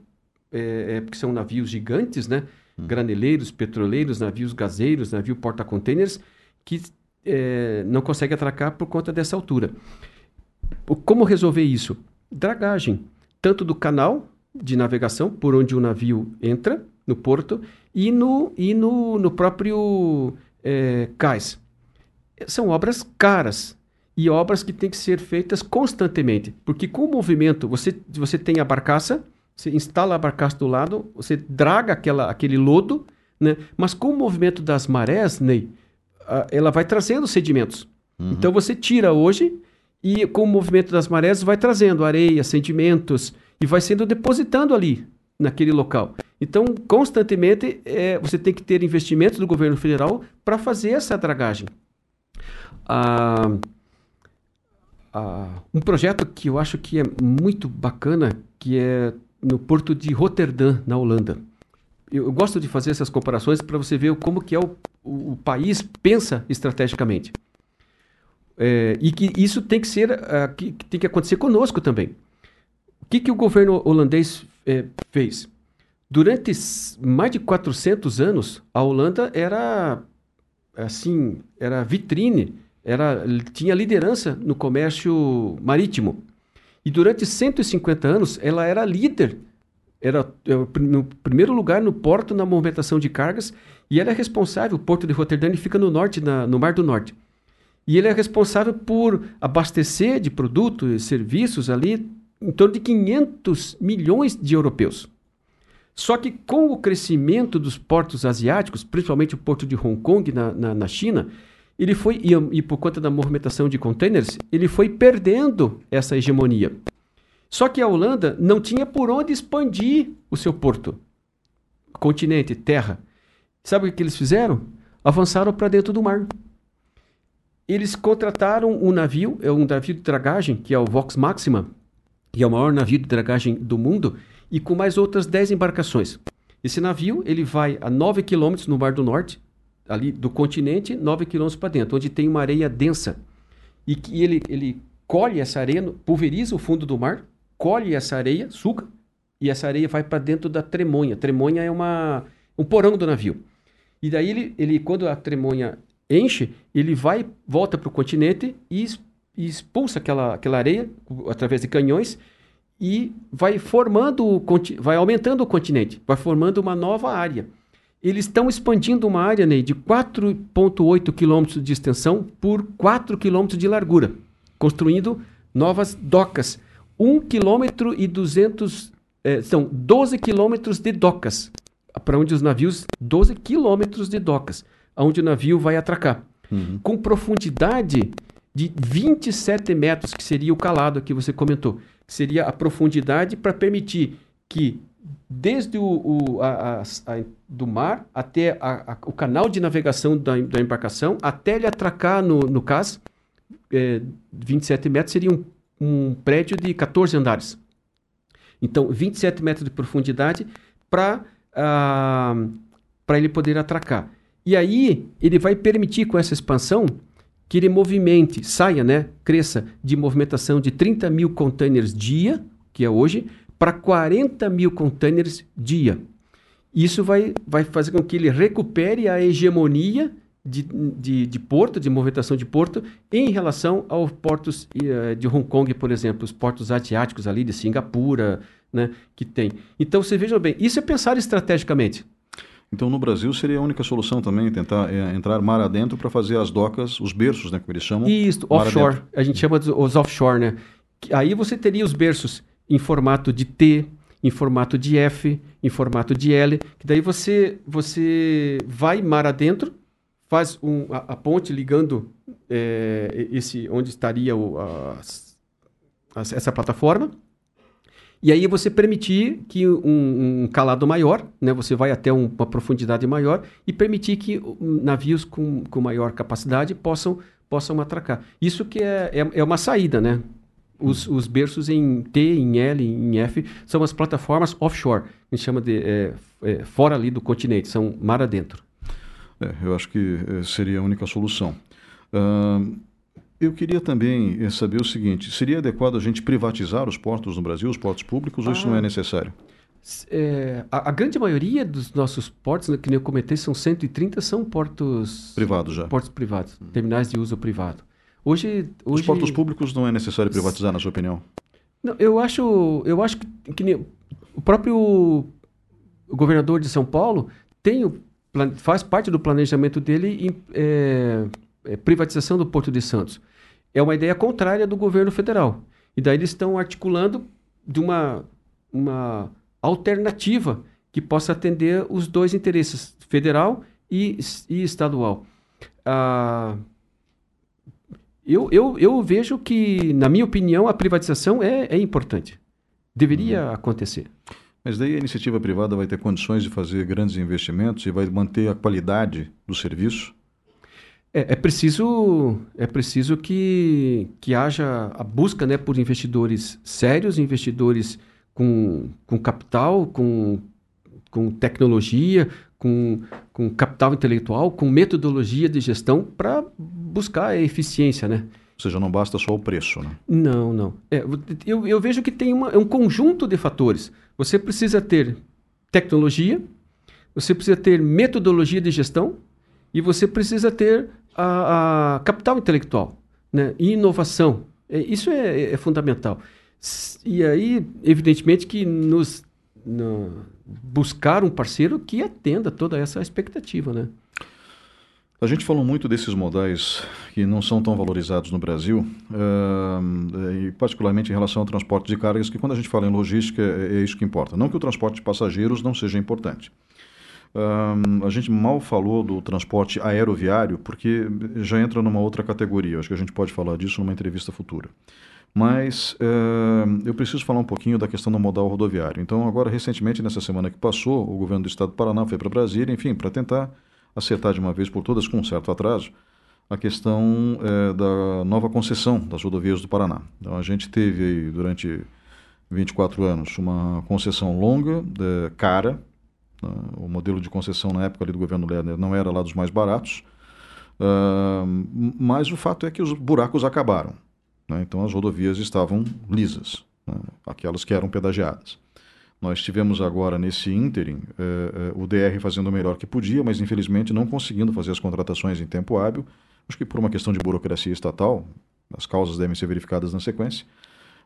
é, é, porque são navios gigantes, né? Hum. Graneleiros, petroleiros, navios gazeiros, navio porta-containers, que é, não consegue atracar por conta dessa altura. Como resolver isso? Dragagem, tanto do canal de navegação, por onde o navio entra, no porto, e no, e no, no próprio é, cais. São obras caras, e obras que têm que ser feitas constantemente. Porque com o movimento, você, você tem a barcaça, você instala a barcaça do lado, você draga aquela, aquele lodo, né? mas com o movimento das marés, Ney, ela vai trazendo sedimentos. Uhum. Então você tira hoje e com o movimento das marés vai trazendo areia, sedimentos e vai sendo depositando ali naquele local. Então, constantemente, é, você tem que ter investimentos do governo federal para fazer essa dragagem. Ah, um projeto que eu acho que é muito bacana, que é no porto de Rotterdam, na Holanda. Eu, eu gosto de fazer essas comparações para você ver como que é o, o, o país pensa estrategicamente. É, e que isso tem que ser, uh, que, que, tem que acontecer conosco também. O que, que o governo holandês é, fez? Durante mais de 400 anos, a Holanda era assim, era vitrine era, tinha liderança no comércio marítimo. E durante 150 anos, ela era líder, era no primeiro lugar no porto na movimentação de cargas, e ela é responsável, o porto de Roterdã fica no norte, na, no Mar do Norte. E ele é responsável por abastecer de produtos e serviços ali em torno de 500 milhões de europeus. Só que com o crescimento dos portos asiáticos, principalmente o porto de Hong Kong na, na, na China, ele foi, e, e por conta da movimentação de containers, ele foi perdendo essa hegemonia. Só que a Holanda não tinha por onde expandir o seu porto, continente, terra. Sabe o que eles fizeram? Avançaram para dentro do mar. Eles contrataram um navio, é um navio de dragagem, que é o Vox Maxima, que é o maior navio de dragagem do mundo, e com mais outras 10 embarcações. Esse navio ele vai a 9 quilômetros no Mar do Norte, ali do continente, 9 quilômetros para dentro, onde tem uma areia densa. E que ele, ele colhe essa areia, pulveriza o fundo do mar, colhe essa areia, suga, e essa areia vai para dentro da tremonha. Tremonha é uma, um porão do navio. E daí ele, ele quando a tremonha enche, ele vai, volta para o continente e, expulsa aquela, aquela areia através de canhões e vai formando, vai aumentando o continente, vai formando uma nova área. Eles estão expandindo uma área Ney, de 4,8 quilômetros de extensão por 4 quilômetros de largura, construindo novas docas. 1 quilômetro e 200, é, são 12 quilômetros de docas, para onde os navios, 12 quilômetros de docas, onde o navio vai atracar. Uhum. Com profundidade de 27 metros, que seria o calado que você comentou seria a profundidade para permitir que desde o, o a, a, a, do mar até o canal de navegação da, da, embarcação, até ele atracar no, no cais, é, 27 metros seria um, um prédio de 14 andares. Então, 27 metros de profundidade para para ele poder atracar. E aí, ele vai permitir com essa expansão que ele movimente, saia, né, cresça de movimentação de 30 mil containers dia, que é hoje, para 40 mil containers dia. Isso vai, vai fazer com que ele recupere a hegemonia de, de, de porto, de movimentação de porto, em relação aos portos uh, de Hong Kong, por exemplo, os portos asiáticos ali de Singapura, né, que tem. Então, você veja bem, isso é pensar estrategicamente. Então, no Brasil, seria a única solução também tentar é, entrar mar adentro para fazer as docas, os berços, né, como eles chamam. Isso, offshore. A gente chama de, os offshore, né? Aí você teria os berços em formato de T, em formato de F, em formato de L, que daí você, você vai mar adentro, faz um, a, a ponte ligando é, esse onde estaria o, a, a, essa plataforma, e aí você permitir que um, um calado maior, né, você vai até um, uma profundidade maior e permitir que navios com, com maior capacidade possam, possam atracar. Isso que é, é, é uma saída, né? Os, os, berços em T, em L, em F são as plataformas offshore, que a gente chama de é, é, fora ali do continente, são mar adentro. É, eu acho que é, seria a única solução. Uh, eu queria também eh, saber o seguinte: seria adequado a gente privatizar os portos no Brasil, os portos públicos, ah, ou isso não é ah. necessário? É, a, a, grande maioria dos nossos portos, né, que nem eu comentei, são 130, são portos privados já. Portos privados, hum. terminais de uso privado. Hoje, hoje, Os portos públicos não é necessário privatizar, na sua opinião? Não, eu acho, eu acho que, que nem, o próprio governador de São Paulo tem o, faz parte do planejamento dele em, é, é, privatização do Porto de Santos. É uma ideia contrária do governo federal. E daí eles estão articulando de uma, uma alternativa que possa atender os dois interesses, federal e, e estadual. Ah, eu, eu, eu vejo que, na minha opinião, a privatização é, é importante. Deveria hum. acontecer. Mas daí a iniciativa privada vai ter condições de fazer grandes investimentos e vai manter a qualidade do serviço? É, é, preciso, é preciso que, que haja a busca né, por investidores sérios, investidores com, com capital, com, com tecnologia, com, com capital intelectual, com metodologia de gestão para buscar a eficiência, né? Ou seja, não basta só o preço, né? Não, não. É, eu, eu vejo que tem uma, é um conjunto de fatores. Você precisa ter tecnologia, você precisa ter metodologia de gestão e você precisa ter a, a capital intelectual né? e inovação. É, isso é, é, fundamental. E aí, evidentemente, que nos no, buscar um parceiro que atenda toda essa expectativa, né? A gente falou muito desses modais que não são tão valorizados no Brasil, uh, e particularmente em relação ao transporte de cargas, que quando a gente fala em logística é, é isso que importa. Não que o transporte de passageiros não seja importante. Um, a gente mal falou do transporte aeroviário, porque já entra numa outra categoria. Acho que a gente pode falar disso numa entrevista futura. Mas uh, eu preciso falar um pouquinho da questão do modal rodoviário. Então, agora, recentemente, nessa semana que passou, o governo do estado do Paraná foi para Brasília, enfim, para tentar acertar de uma vez por todas, com um certo atraso, a questão uh, da nova concessão das rodovias do Paraná. Então, a gente teve aí, durante 24 anos, uma concessão longa, uh, cara? O modelo de concessão na época ali do governo Lerner não era lá dos mais baratos, uh, mas o fato é que os buracos acabaram. Né? Então as rodovias estavam lisas, né? aquelas que eram pedagiadas. Nós tivemos agora nesse ínterim eh, eh, o DR fazendo o melhor que podia, mas infelizmente não conseguindo fazer as contratações em tempo hábil, acho que por uma questão de burocracia estatal, as causas devem ser verificadas na sequência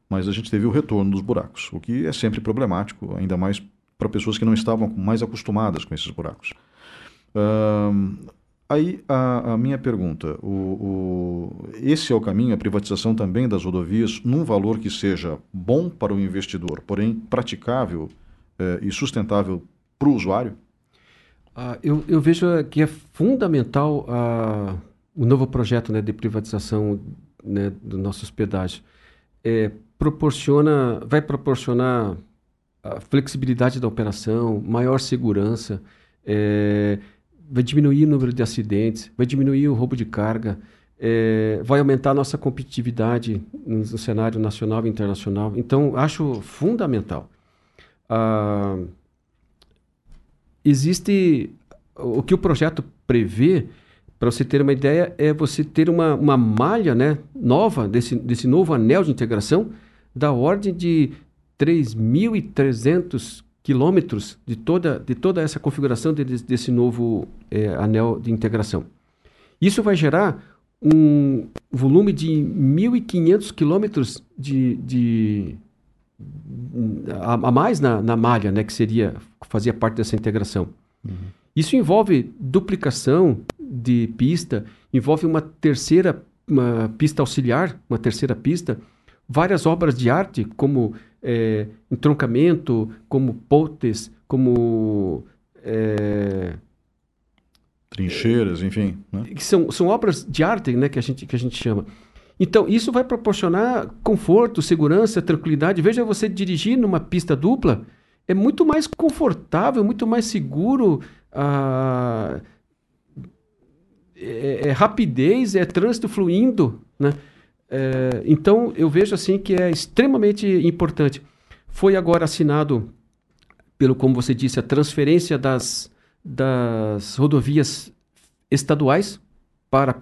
mas a gente teve o retorno dos buracos, o que é sempre problemático, ainda mais para pessoas que não estavam mais acostumadas com esses buracos. aí a, a, minha pergunta: o, o, esse é o caminho, a privatização também das rodovias, num valor que seja bom para o investidor, porém praticável eh, e sustentável para o usuário? Ah, eu, eu, vejo que é fundamental ah, o novo projeto né, de privatização né, do nosso hospedagem. É, proporciona, vai proporcionar a flexibilidade da operação, maior segurança, é, vai diminuir o número de acidentes, vai diminuir o roubo de carga, é, vai aumentar a nossa competitividade no cenário nacional e internacional. Então, acho fundamental. Ah, existe o que o projeto prevê, para você ter uma ideia, é você ter uma, uma malha né, nova desse, desse novo anel de integração da ordem de 3.300 quilômetros de toda, de toda essa configuração de, desse novo é, anel de integração. Isso vai gerar um volume de 1.500 quilômetros de, de a, a, mais na, na malha, né, que seria fazia parte dessa integração. Uhum. Isso envolve duplicação de pista, envolve uma terceira uma pista auxiliar, uma terceira pista, várias obras de arte, como é, entroncamento, como pontes, como. É, Trincheiras, enfim. Né? São, são obras de arte né, que, a gente, que a gente chama. Então, isso vai proporcionar conforto, segurança, tranquilidade. Veja você dirigir numa pista dupla, é muito mais confortável, muito mais seguro. Ah, é, é rapidez, é trânsito fluindo, né? É, então, eu vejo assim que é extremamente importante. Foi agora assinado, pelo como você disse, a transferência das, das rodovias estaduais para,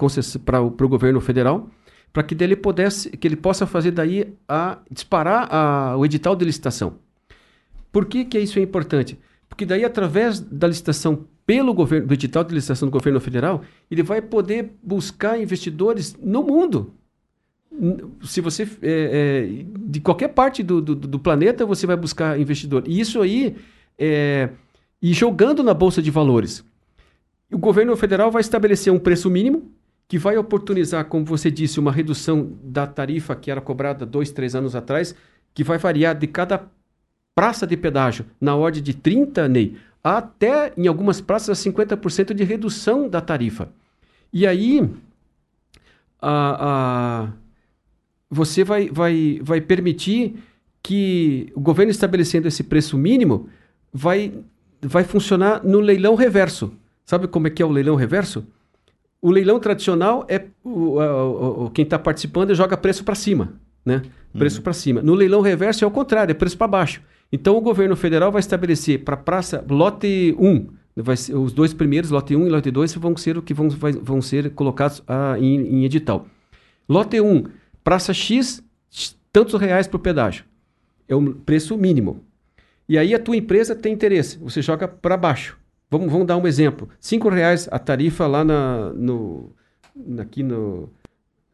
para, o, para o governo federal, para que dele pudesse, que ele possa fazer daí a disparar a, o edital de licitação. Por que, que isso é importante? Porque daí, através da licitação pelo governo, do edital de licitação do governo federal, ele vai poder buscar investidores no mundo, se você é, é, de qualquer parte do, do, do, planeta você vai buscar investidor. E isso aí é, e jogando na bolsa de valores. O governo federal vai estabelecer um preço mínimo que vai oportunizar como você disse uma redução da tarifa que era cobrada dois três anos atrás que vai variar de cada praça de pedágio na ordem de 30 Ney até em algumas praças 50% de redução da tarifa. E aí a, a você vai, vai, vai permitir que o governo estabelecendo esse preço mínimo vai, vai funcionar no leilão reverso. Sabe como é que é o leilão reverso? O leilão tradicional é o, o, o quem está participando joga preço para cima, né? Preço uhum. para cima. No leilão reverso é o contrário, é preço para baixo. Então o governo federal vai estabelecer para praça lote 1, vai ser, os dois primeiros, lote 1 e lote 2, vão ser o que vão, vai, vão ser colocados ah, em, em edital. Lote 1 Praça X, tantos reais por pedágio. É o preço mínimo. E aí a tua empresa tem interesse, você joga para baixo. Vamos, vamos dar um exemplo. Cinco reais a tarifa lá na, no, aqui no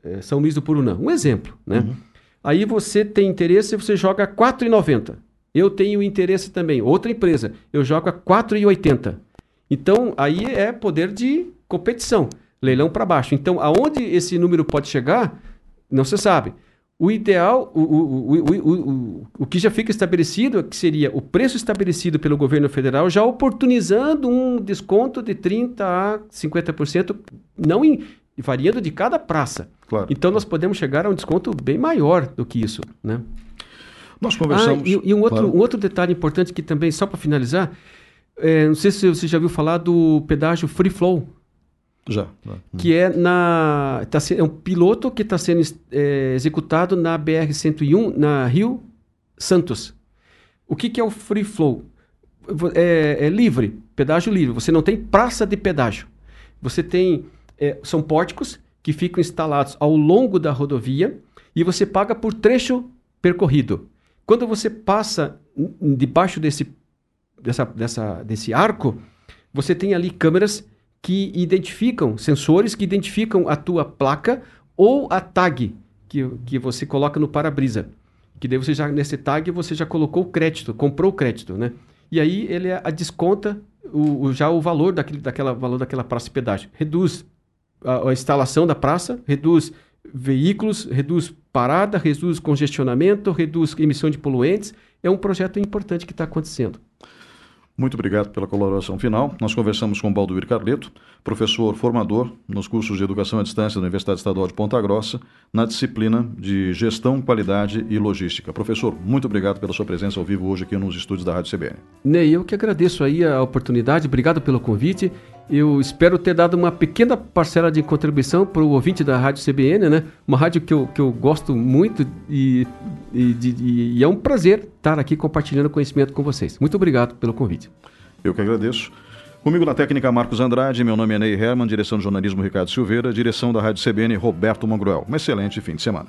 é, São Luís do Purunã. Um exemplo, né? Uhum. Aí você tem interesse, você joga R$ 4,90. Eu tenho interesse também. Outra empresa, eu jogo a R$ 4,80. Então, aí é poder de competição. Leilão para baixo. Então, aonde esse número pode chegar, não se sabe. O ideal, o, o, o, o, que já fica estabelecido é que seria o preço estabelecido pelo governo federal já oportunizando um desconto de 30% a 50%, não em, variando de cada praça. Claro. Então nós podemos chegar a um desconto bem maior do que isso. Né? Nós conversamos. Ah, e, e um, outro, claro. um outro detalhe importante que também, só para finalizar, é, não sei se você já viu falar do pedágio Free Flow. Já. Que é na. Tá, é um piloto que está sendo é, executado na BR-101, na Rio Santos. O que, que é o free flow? É, é, livre, pedágio livre. Você não tem praça de pedágio. Você tem. É, são pórticos que ficam instalados ao longo da rodovia e você paga por trecho percorrido. Quando você passa debaixo desse, dessa, dessa, desse arco, você tem ali câmeras que identificam, sensores que identificam a tua placa ou a tag que, que você coloca no para-brisa. que daí você já, nesse tag, você já colocou o crédito, comprou o crédito, né? E aí ele a desconta o, o, já o valor daquele, daquela, valor daquela praça de pedágio. Reduz a, a instalação da praça, reduz veículos, reduz parada, reduz congestionamento, reduz emissão de poluentes. É um projeto importante que está acontecendo. Muito obrigado pela colaboração final. Nós conversamos com Balduir Carleto, professor formador nos cursos de Educação à Distância da Universidade Estadual de Ponta Grossa, na disciplina de Gestão, Qualidade e Logística. Professor, muito obrigado pela sua presença ao vivo hoje aqui nos estúdios da Rádio CBN. Ney, eu que agradeço aí a oportunidade, obrigado pelo convite eu espero ter dado uma pequena parcela de contribuição para o ouvinte da Rádio CBN, né? Uma rádio que eu, que eu gosto muito e, e, de, e é um prazer estar aqui compartilhando conhecimento com vocês. Muito obrigado pelo convite. Eu que agradeço. Comigo na técnica Marcos Andrade, meu nome é Ney Herman, direção de jornalismo Ricardo Silveira, direção da Rádio CBN Roberto Mangruel. Um excelente fim de semana.